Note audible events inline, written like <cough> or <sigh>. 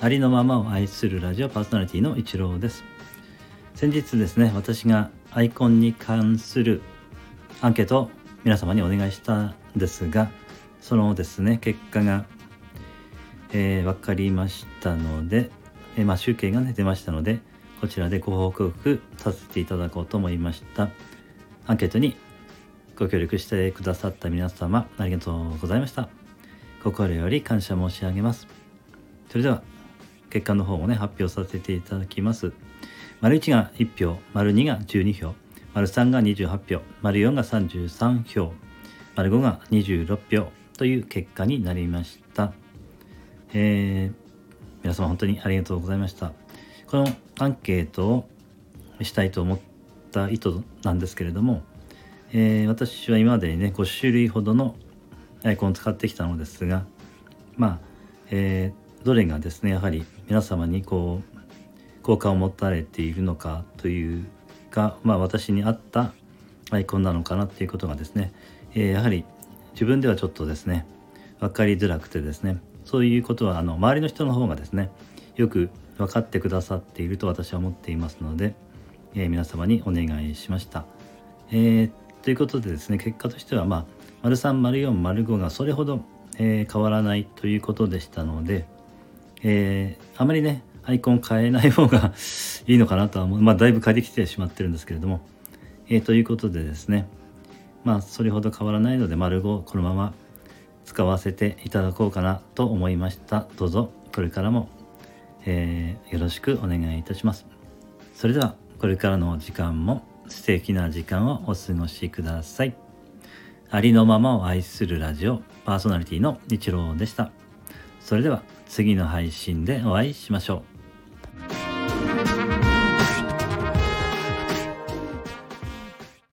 ありのままを愛するラジオパーソナリティの一郎です。先日ですね私がアイコンに関するアンケートを皆様にお願いしたんですがそのですね結果が、えー、分かりましたので、えー、まあ、集計が、ね、出ましたのでこちらでご報告させていただこうと思いました。アンケートにご協力してくださった皆様ありがとうございました。心より感謝申し上げます。それでは結果の方をね発表させていただきます。丸1が1票丸2が12票丸3が28票丸4が33票丸5が26票という結果になりました。えー、皆様本当にありがとうございました。このアンケートをしたいと思った意図なんですけれども、えー、私は今までにね5種類ほどのアイコンを使ってきたのですがまあ、えー、どれがですねやはり皆様にこう好感を持たれているのかというか、まあ、私に合ったアイコンなのかなっていうことがですね、えー、やはり自分ではちょっとですね分かりづらくてですねそういうことはあの周りの人の方がですねよく分かってくださっていると私は思っていますので、えー、皆様にお願いしました。えー、ということでですね結果としてはまあ丸3丸4丸5がそれほど、え、変わらないということでしたので、え、あまりねアイコン変えない方が <laughs> いいのかなとは思う。まあだいぶ変えてきてしまってるんですけれども、えー、ということでですね。まあそれほど変わらないので丸5このまま使わせていただこうかなと思いました。どうぞこれからも、えー、よろしくお願いいたします。それではこれからの時間も素敵な時間をお過ごしください。ありのままを愛するラジオパーソナリティの日郎でした。それでは次の配信でお会いしましょう。